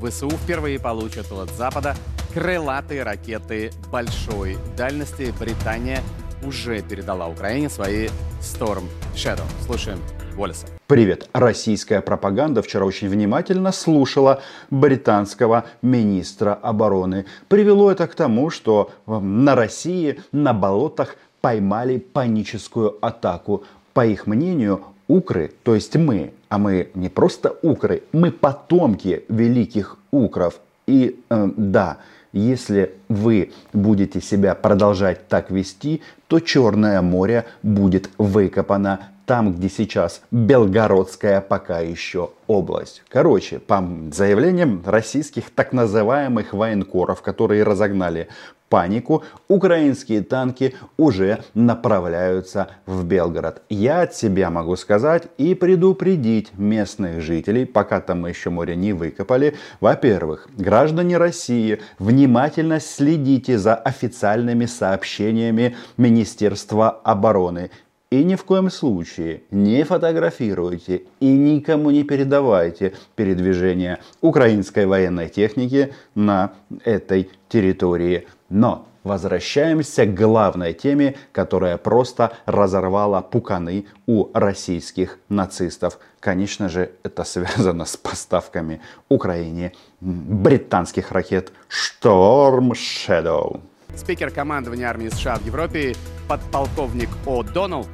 ВСУ впервые получат от Запада крылатые ракеты большой дальности. Британия уже передала Украине свои Storm Shadow. Слушаем Уоллеса. Привет. Российская пропаганда вчера очень внимательно слушала британского министра обороны. Привело это к тому, что на России на болотах поймали паническую атаку. По их мнению, укры, то есть мы, а мы не просто укры, мы потомки великих укров. И э, да, если вы будете себя продолжать так вести, то Черное море будет выкопано там, где сейчас Белгородская пока еще область. Короче, по заявлениям российских так называемых военкоров, которые разогнали панику, украинские танки уже направляются в Белгород. Я от себя могу сказать и предупредить местных жителей, пока там мы еще море не выкопали. Во-первых, граждане России, внимательно следите за официальными сообщениями Министерства обороны. И ни в коем случае не фотографируйте и никому не передавайте передвижение украинской военной техники на этой территории. Но возвращаемся к главной теме, которая просто разорвала пуканы у российских нацистов. Конечно же, это связано с поставками Украине британских ракет Storm Shadow. Спикер командования армии США в Европе, подполковник О. Доналд,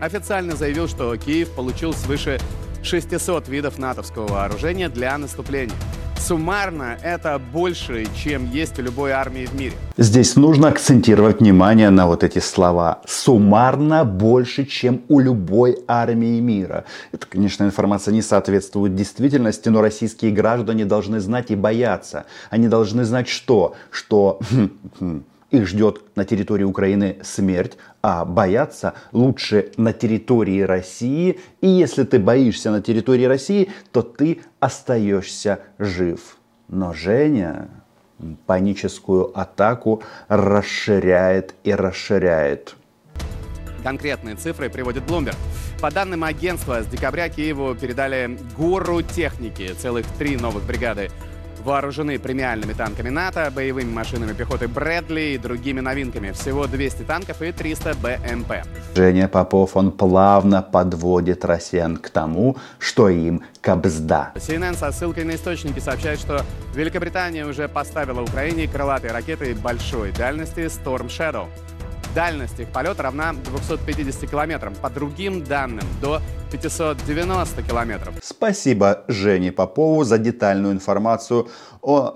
официально заявил, что Киев получил свыше 600 видов натовского вооружения для наступления. Суммарно это больше, чем есть у любой армии в мире. Здесь нужно акцентировать внимание на вот эти слова. Суммарно больше, чем у любой армии мира. Это, конечно, информация не соответствует действительности, но российские граждане должны знать и бояться. Они должны знать что? Что их ждет на территории Украины смерть, а бояться лучше на территории России. И если ты боишься на территории России, то ты остаешься жив. Но Женя паническую атаку расширяет и расширяет. Конкретные цифры приводит Bloomberg. По данным агентства, с декабря Киеву передали гору техники, целых три новых бригады вооружены премиальными танками НАТО, боевыми машинами пехоты Брэдли и другими новинками. Всего 200 танков и 300 БМП. Женя Попов, он плавно подводит россиян к тому, что им кабзда. CNN со ссылкой на источники сообщает, что Великобритания уже поставила Украине крылатые ракеты большой дальности Storm Shadow. Дальность их полета равна 250 километрам. По другим данным, до 590 километров. Спасибо Жене Попову за детальную информацию о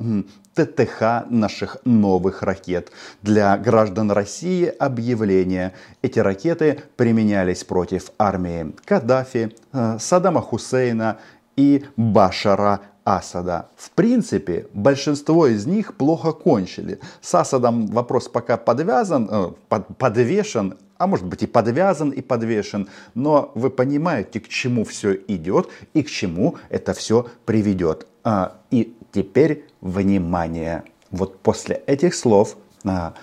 ТТХ наших новых ракет. Для граждан России объявление. Эти ракеты применялись против армии Каддафи, э, Саддама Хусейна и Башара Асада. В принципе, большинство из них плохо кончили. С Асадом вопрос пока подвязан, э, под, подвешен, а может быть и подвязан, и подвешен. Но вы понимаете, к чему все идет и к чему это все приведет. А, и теперь внимание. Вот после этих слов а,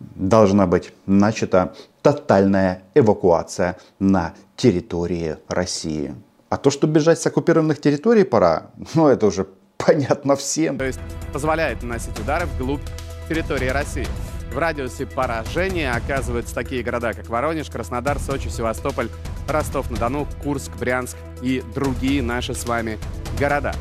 должна быть начата тотальная эвакуация на территории России. А то, что бежать с оккупированных территорий пора, ну это уже понятно всем. То есть позволяет наносить удары вглубь территории России. В радиусе поражения оказываются такие города, как Воронеж, Краснодар, Сочи, Севастополь, Ростов-на-Дону, Курск, Брянск и другие наши с вами города.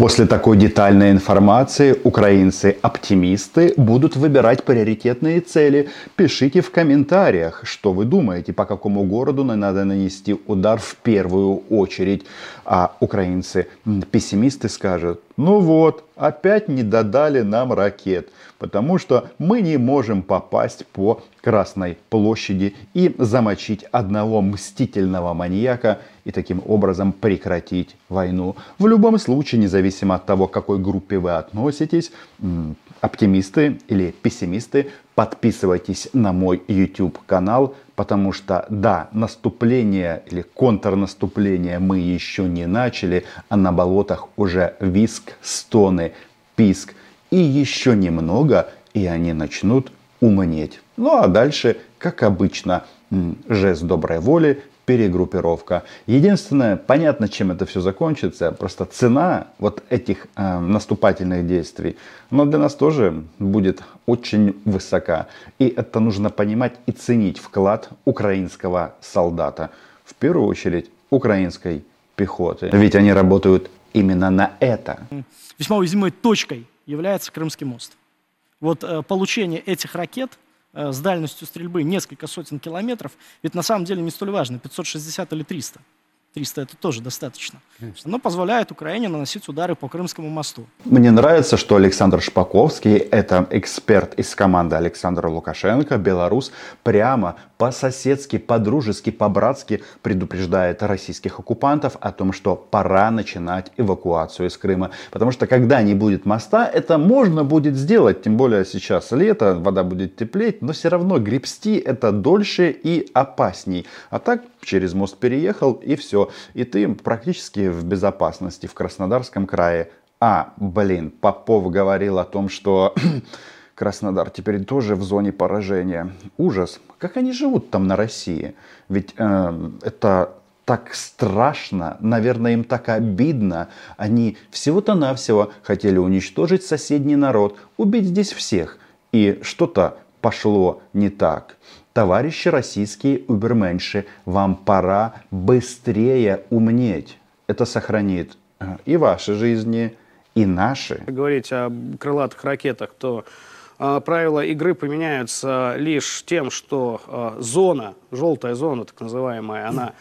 После такой детальной информации украинцы-оптимисты будут выбирать приоритетные цели. Пишите в комментариях, что вы думаете, по какому городу надо нанести удар в первую очередь. А украинцы-пессимисты скажут, ну вот, опять не додали нам ракет, потому что мы не можем попасть по Красной площади и замочить одного мстительного маньяка и таким образом прекратить войну. В любом случае, независимо от того, к какой группе вы относитесь, оптимисты или пессимисты, подписывайтесь на мой YouTube канал, потому что да, наступление или контрнаступление мы еще не начали, а на болотах уже виск, стоны, писк и еще немного, и они начнут умнеть. Ну а дальше, как обычно, жест доброй воли, перегруппировка. Единственное, понятно, чем это все закончится, просто цена вот этих э, наступательных действий, но для нас тоже будет очень высока. И это нужно понимать и ценить вклад украинского солдата. В первую очередь украинской пехоты. Ведь они работают именно на это. Весьма уязвимой точкой является Крымский мост. Вот э, получение этих ракет с дальностью стрельбы несколько сотен километров, ведь на самом деле не столь важно, 560 или 300. 300 это тоже достаточно. Конечно. Оно позволяет Украине наносить удары по Крымскому мосту. Мне нравится, что Александр Шпаковский, это эксперт из команды Александра Лукашенко, белорус, прямо по-соседски, по-дружески, по-братски предупреждает российских оккупантов о том, что пора начинать эвакуацию из Крыма. Потому что когда не будет моста, это можно будет сделать. Тем более сейчас лето, вода будет теплеть, но все равно гребсти это дольше и опасней. А так через мост переехал и все. И ты практически в безопасности в Краснодарском крае. А, блин, Попов говорил о том, что Краснодар теперь тоже в зоне поражения. Ужас. Как они живут там на России? Ведь э, это так страшно, наверное, им так обидно. Они всего-то навсего хотели уничтожить соседний народ, убить здесь всех. И что-то пошло не так. Товарищи российские уберменши, вам пора быстрее умнеть. Это сохранит э, и ваши жизни, и наши. Говорить о крылатых ракетах, то правила игры поменяются лишь тем, что а, зона, желтая зона, так называемая, она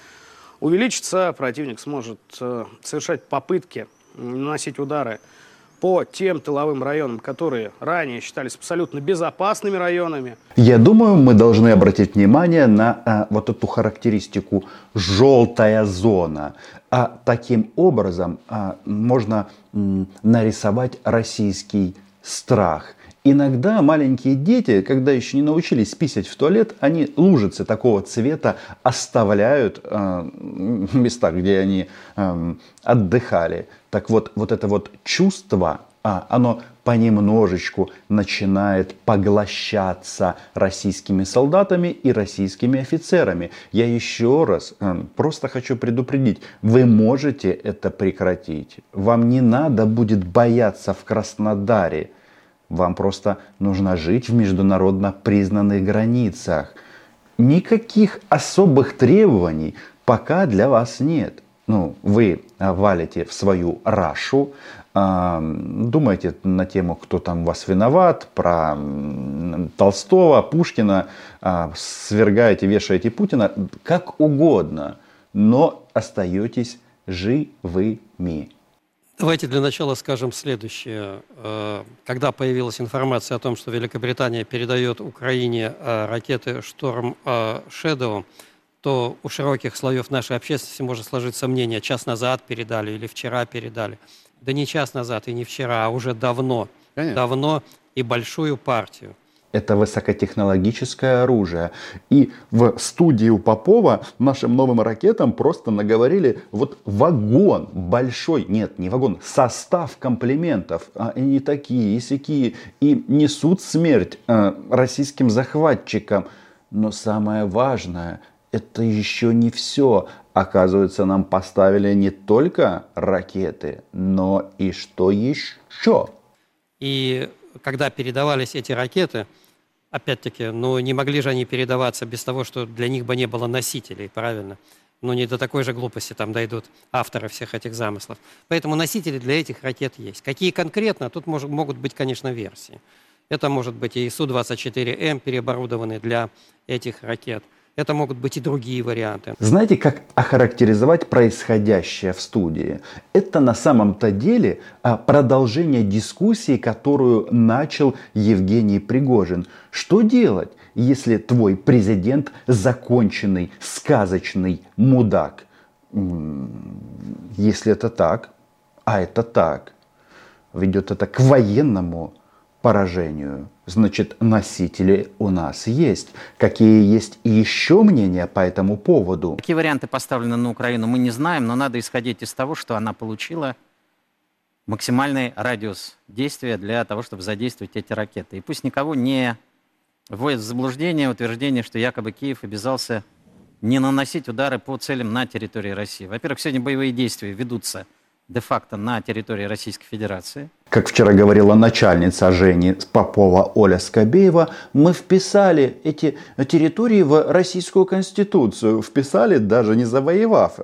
увеличится, противник сможет а, совершать попытки наносить удары по тем тыловым районам, которые ранее считались абсолютно безопасными районами. Я думаю, мы должны обратить внимание на а, вот эту характеристику желтая зона. А таким образом а, можно м, нарисовать российский страх. Иногда маленькие дети, когда еще не научились писать в туалет, они лужицы такого цвета оставляют э, в местах, где они э, отдыхали. Так вот, вот это вот чувство, а, оно понемножечку начинает поглощаться российскими солдатами и российскими офицерами. Я еще раз э, просто хочу предупредить, вы можете это прекратить. Вам не надо будет бояться в Краснодаре. Вам просто нужно жить в международно признанных границах. Никаких особых требований пока для вас нет. Ну, вы валите в свою рашу, думаете на тему, кто там вас виноват, про Толстого, Пушкина, а, свергаете, вешаете Путина, как угодно, но остаетесь живыми. Давайте для начала скажем следующее. Э, когда появилась информация о том, что Великобритания передает Украине э, ракеты «Шторм Шэдоу», то у широких слоев нашей общественности может сложиться мнение, час назад передали или вчера передали. Да не час назад и не вчера, а уже давно. Конечно. Давно и большую партию. Это высокотехнологическое оружие. И в студии у Попова нашим новым ракетам просто наговорили вот вагон большой, нет, не вагон, состав комплиментов. А они такие, и сякие, и несут смерть э, российским захватчикам. Но самое важное, это еще не все. Оказывается, нам поставили не только ракеты, но и что еще. И когда передавались эти ракеты, опять-таки, ну не могли же они передаваться без того, что для них бы не было носителей, правильно? Ну не до такой же глупости там дойдут авторы всех этих замыслов. Поэтому носители для этих ракет есть. Какие конкретно, тут может, могут быть, конечно, версии. Это может быть и Су-24М, переоборудованный для этих ракет – это могут быть и другие варианты. Знаете, как охарактеризовать происходящее в студии? Это на самом-то деле а, продолжение дискуссии, которую начал Евгений Пригожин. Что делать, если твой президент законченный, сказочный мудак? Если это так, а это так, ведет это к военному поражению. Значит, носители у нас есть. Какие есть еще мнения по этому поводу? Какие варианты поставлены на Украину, мы не знаем, но надо исходить из того, что она получила максимальный радиус действия для того, чтобы задействовать эти ракеты. И пусть никого не вводит в заблуждение утверждение, что якобы Киев обязался не наносить удары по целям на территории России. Во-первых, сегодня боевые действия ведутся де-факто на территории Российской Федерации. Как вчера говорила начальница Жени Попова Оля Скобеева, мы вписали эти территории в Российскую Конституцию. Вписали, даже не завоевав.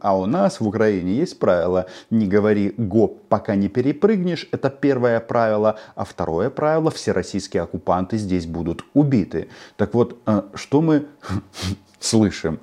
А у нас в Украине есть правило «не говори гоп, пока не перепрыгнешь». Это первое правило. А второе правило – все российские оккупанты здесь будут убиты. Так вот, э, что мы слышим?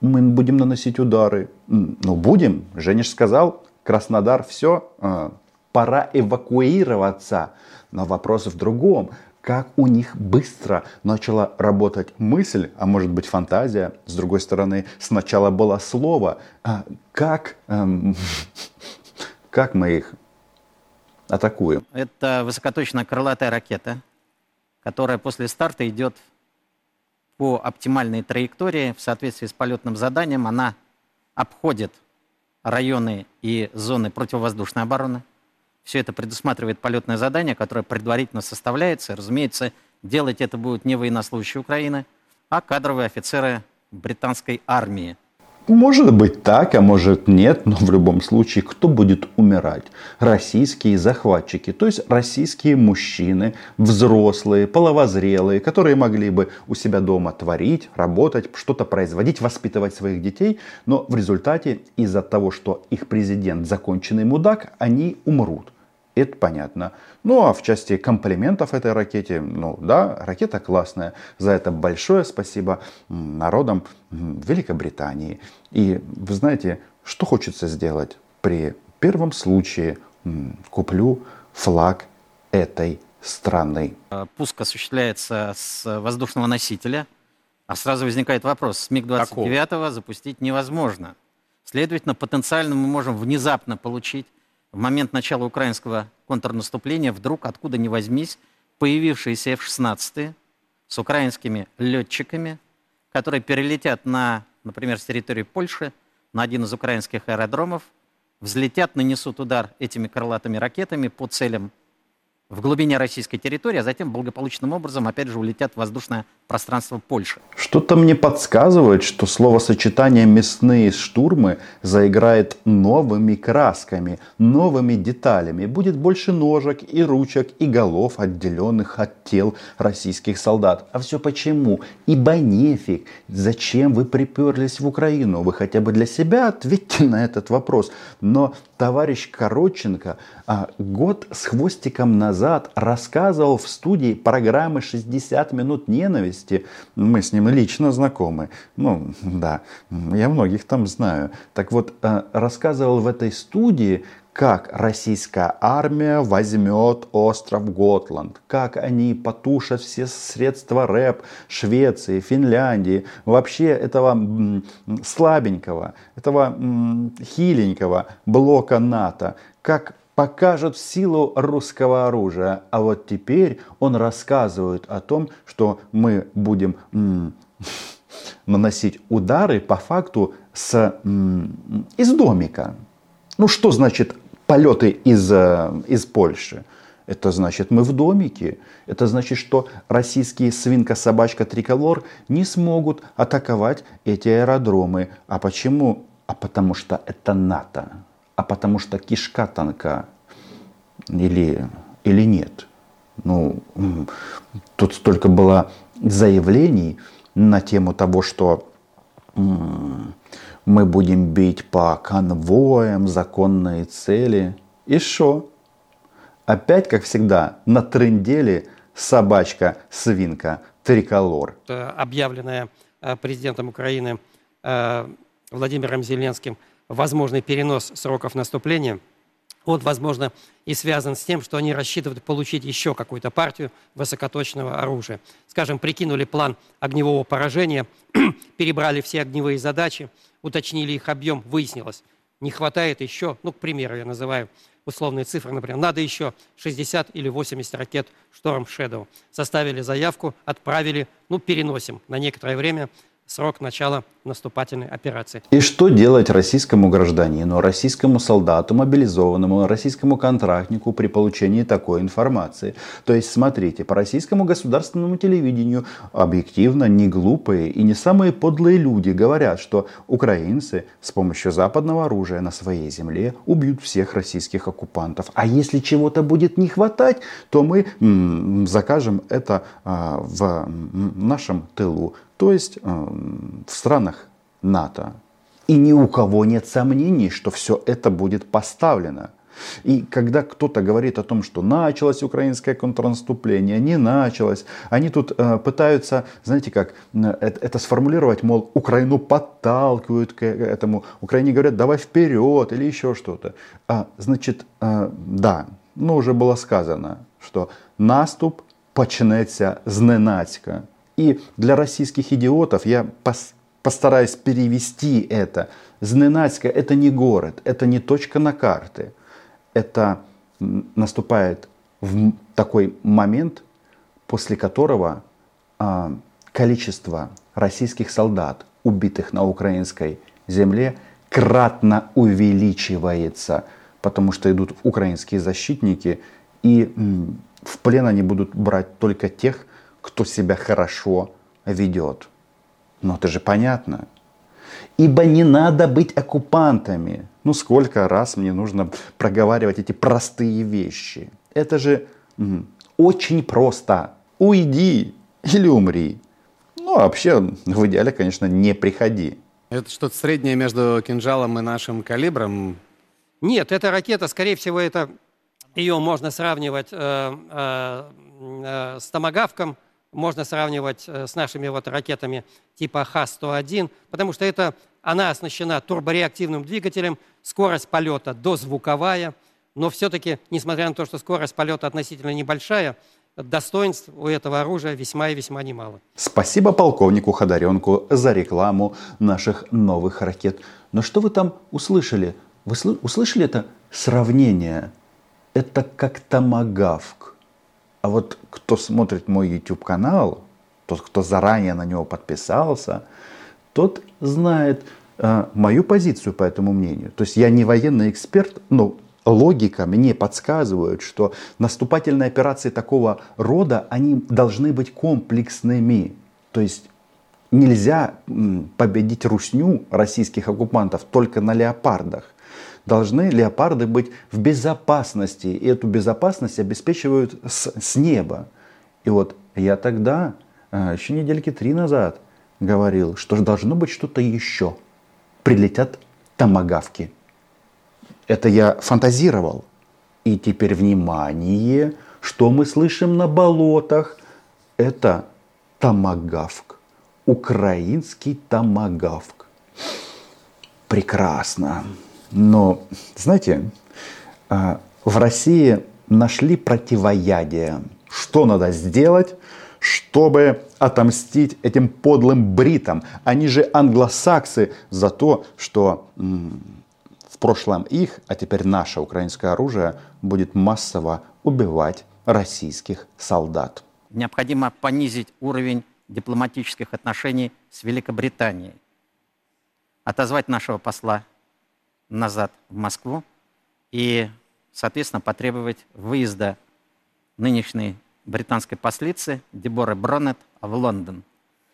Мы будем наносить удары. Ну, будем. Жениш сказал, Краснодар, все, а, пора эвакуироваться. Но вопрос в другом. Как у них быстро начала работать мысль, а может быть фантазия. С другой стороны, сначала было слово. А как, эм, как мы их атакуем? Это высокоточная крылатая ракета, которая после старта идет по оптимальной траектории в соответствии с полетным заданием. Она обходит районы и зоны противовоздушной обороны. Все это предусматривает полетное задание, которое предварительно составляется. Разумеется, делать это будут не военнослужащие Украины, а кадровые офицеры британской армии – может быть так, а может нет, но в любом случае, кто будет умирать? Российские захватчики, то есть российские мужчины, взрослые, половозрелые, которые могли бы у себя дома творить, работать, что-то производить, воспитывать своих детей, но в результате из-за того, что их президент законченный мудак, они умрут. Это понятно. Ну а в части комплиментов этой ракете, ну да, ракета классная. За это большое спасибо народам Великобритании. И вы знаете, что хочется сделать при первом случае? Куплю флаг этой страны. А, пуск осуществляется с воздушного носителя, а сразу возникает вопрос, с МиГ-29 запустить невозможно. Следовательно, потенциально мы можем внезапно получить в момент начала украинского контрнаступления вдруг, откуда ни возьмись, появившиеся F-16 с украинскими летчиками, которые перелетят на, например, с территории Польши, на один из украинских аэродромов, взлетят, нанесут удар этими крылатыми ракетами по целям в глубине российской территории, а затем благополучным образом опять же улетят в воздушное пространство Польши. Что-то мне подсказывает, что словосочетание «мясные штурмы» заиграет новыми красками, новыми деталями. Будет больше ножек и ручек и голов, отделенных от тел российских солдат. А все почему? Ибо нефиг. Зачем вы приперлись в Украину? Вы хотя бы для себя ответьте на этот вопрос. Но товарищ Коротченко а, год с хвостиком назад рассказывал в студии программы «60 минут ненависти». Мы с ним лично знакомы. Ну, да, я многих там знаю. Так вот, а, рассказывал в этой студии, как российская армия возьмет остров Готланд, как они потушат все средства рэп Швеции, Финляндии, вообще этого слабенького, этого хиленького блока НАТО, как покажет силу русского оружия. А вот теперь он рассказывает о том, что мы будем наносить удары по факту с, из домика. Ну что значит полеты из, э, из Польши. Это значит, мы в домике. Это значит, что российские свинка, собачка, триколор не смогут атаковать эти аэродромы. А почему? А потому что это НАТО. А потому что кишка тонка. Или, или нет. Ну, тут столько было заявлений на тему того, что мы будем бить по конвоям, законные цели. И что? Опять, как всегда, на тренделе собачка-свинка триколор. Объявленная э, президентом Украины э, Владимиром Зеленским возможный перенос сроков наступления – он, возможно, и связан с тем, что они рассчитывают получить еще какую-то партию высокоточного оружия. Скажем, прикинули план огневого поражения, перебрали все огневые задачи, уточнили их объем, выяснилось, не хватает еще, ну, к примеру, я называю условные цифры, например, надо еще 60 или 80 ракет Storm Shadow. Составили заявку, отправили, ну, переносим на некоторое время срок начала наступательной операции. И что делать российскому гражданину, российскому солдату, мобилизованному, российскому контрактнику при получении такой информации? То есть, смотрите, по российскому государственному телевидению объективно не глупые и не самые подлые люди говорят, что украинцы с помощью западного оружия на своей земле убьют всех российских оккупантов. А если чего-то будет не хватать, то мы м, закажем это а, в нашем тылу, то есть а, в странах НАТО. И ни у кого нет сомнений, что все это будет поставлено. И когда кто-то говорит о том, что началось украинское контрнаступление, не началось, они тут э, пытаются, знаете как, это, это сформулировать, мол, Украину подталкивают к этому, Украине говорят, давай вперед или еще что-то. А, значит, э, да, ну уже было сказано, что наступ почнеться зненацька. И для российских идиотов я пос постараюсь перевести это. Зненацька это не город, это не точка на карте это наступает в такой момент, после которого а, количество российских солдат, убитых на украинской земле, кратно увеличивается, потому что идут украинские защитники, и в плен они будут брать только тех, кто себя хорошо ведет. Но это же понятно. Ибо не надо быть оккупантами. Ну сколько раз мне нужно проговаривать эти простые вещи. Это же очень просто. Уйди или умри. Ну, а вообще, в идеале, конечно, не приходи. Это что-то среднее между кинжалом и нашим калибром? Нет, эта ракета, скорее всего, это ее можно сравнивать э, э, э, с томагавком, можно сравнивать э, с нашими вот ракетами типа Х-101, потому что это, она оснащена турбореактивным двигателем, скорость полета дозвуковая, но все-таки, несмотря на то, что скорость полета относительно небольшая, достоинств у этого оружия весьма и весьма немало. Спасибо полковнику Ходоренку за рекламу наших новых ракет. Но что вы там услышали? Вы услышали это сравнение? Это как томагавк. А вот кто смотрит мой YouTube канал, тот, кто заранее на него подписался, тот знает э, мою позицию по этому мнению. То есть я не военный эксперт, но логика мне подсказывает, что наступательные операции такого рода, они должны быть комплексными. То есть нельзя победить русню российских оккупантов только на леопардах должны леопарды быть в безопасности. И эту безопасность обеспечивают с, с неба. И вот я тогда, а, еще недельки три назад, говорил, что должно быть что-то еще. Прилетят томагавки. Это я фантазировал. И теперь внимание, что мы слышим на болотах. Это томагавк. Украинский томагавк. Прекрасно. Но, знаете, а, в России нашли противоядие. Что надо сделать, чтобы отомстить этим подлым бритам? Они же англосаксы за то, что в прошлом их, а теперь наше украинское оружие будет массово убивать российских солдат. Необходимо понизить уровень дипломатических отношений с Великобританией, отозвать нашего посла назад в Москву и, соответственно, потребовать выезда нынешней британской послицы Деборы Бронет в Лондон.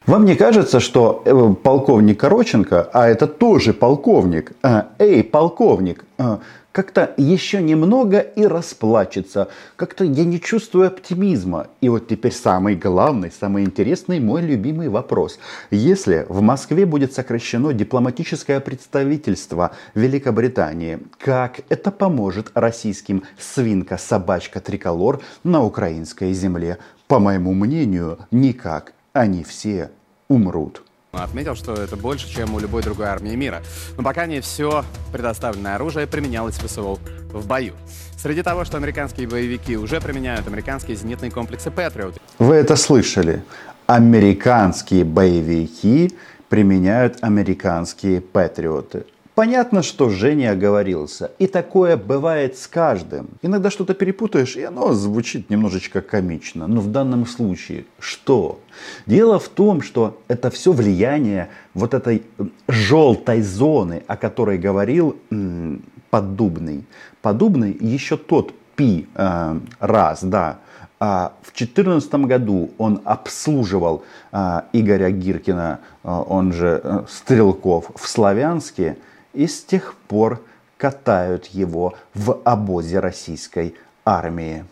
Вам не кажется, что э, полковник Короченко, а это тоже полковник, а, эй, полковник, а, как-то еще немного и расплачется. Как-то я не чувствую оптимизма. И вот теперь самый главный, самый интересный мой любимый вопрос. Если в Москве будет сокращено дипломатическое представительство Великобритании, как это поможет российским свинка, собачка, триколор на украинской земле? По моему мнению, никак. Они все умрут. Отметил, что это больше, чем у любой другой армии мира. Но пока не все предоставленное оружие применялось в СВО в бою. Среди того, что американские боевики уже применяют американские зенитные комплексы Patriot. Вы это слышали? Американские боевики применяют американские патриоты. Понятно, что Женя оговорился. И такое бывает с каждым. Иногда что-то перепутаешь, и оно звучит немножечко комично. Но в данном случае что? Дело в том, что это все влияние вот этой желтой зоны, о которой говорил м, Поддубный. Поддубный еще тот пи э, раз, да, а в 2014 году он обслуживал а, Игоря Гиркина, а, он же а, Стрелков, в Славянске и с тех пор катают его в обозе российской армии.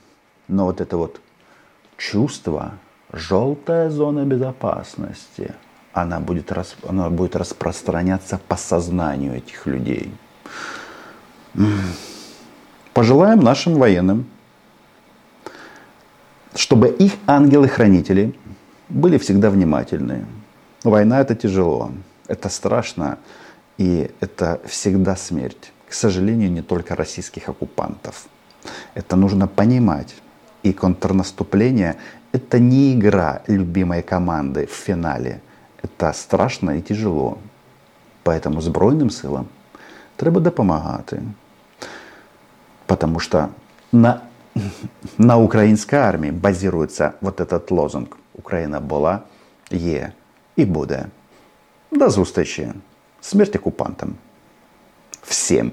Но вот это вот чувство, желтая зона безопасности, она будет, она будет распространяться по сознанию этих людей. Пожелаем нашим военным, чтобы их ангелы-хранители были всегда внимательны. Война это тяжело, это страшно, и это всегда смерть. К сожалению, не только российских оккупантов. Это нужно понимать. И контрнаступление – это не игра любимой команды в финале. Это страшно и тяжело. Поэтому Збройним силам треба допомагати. Потому что на, на украинской армии базируется вот этот лозунг «Украина была, є і буде». До зустрічі! Смерть оккупантам. Всем.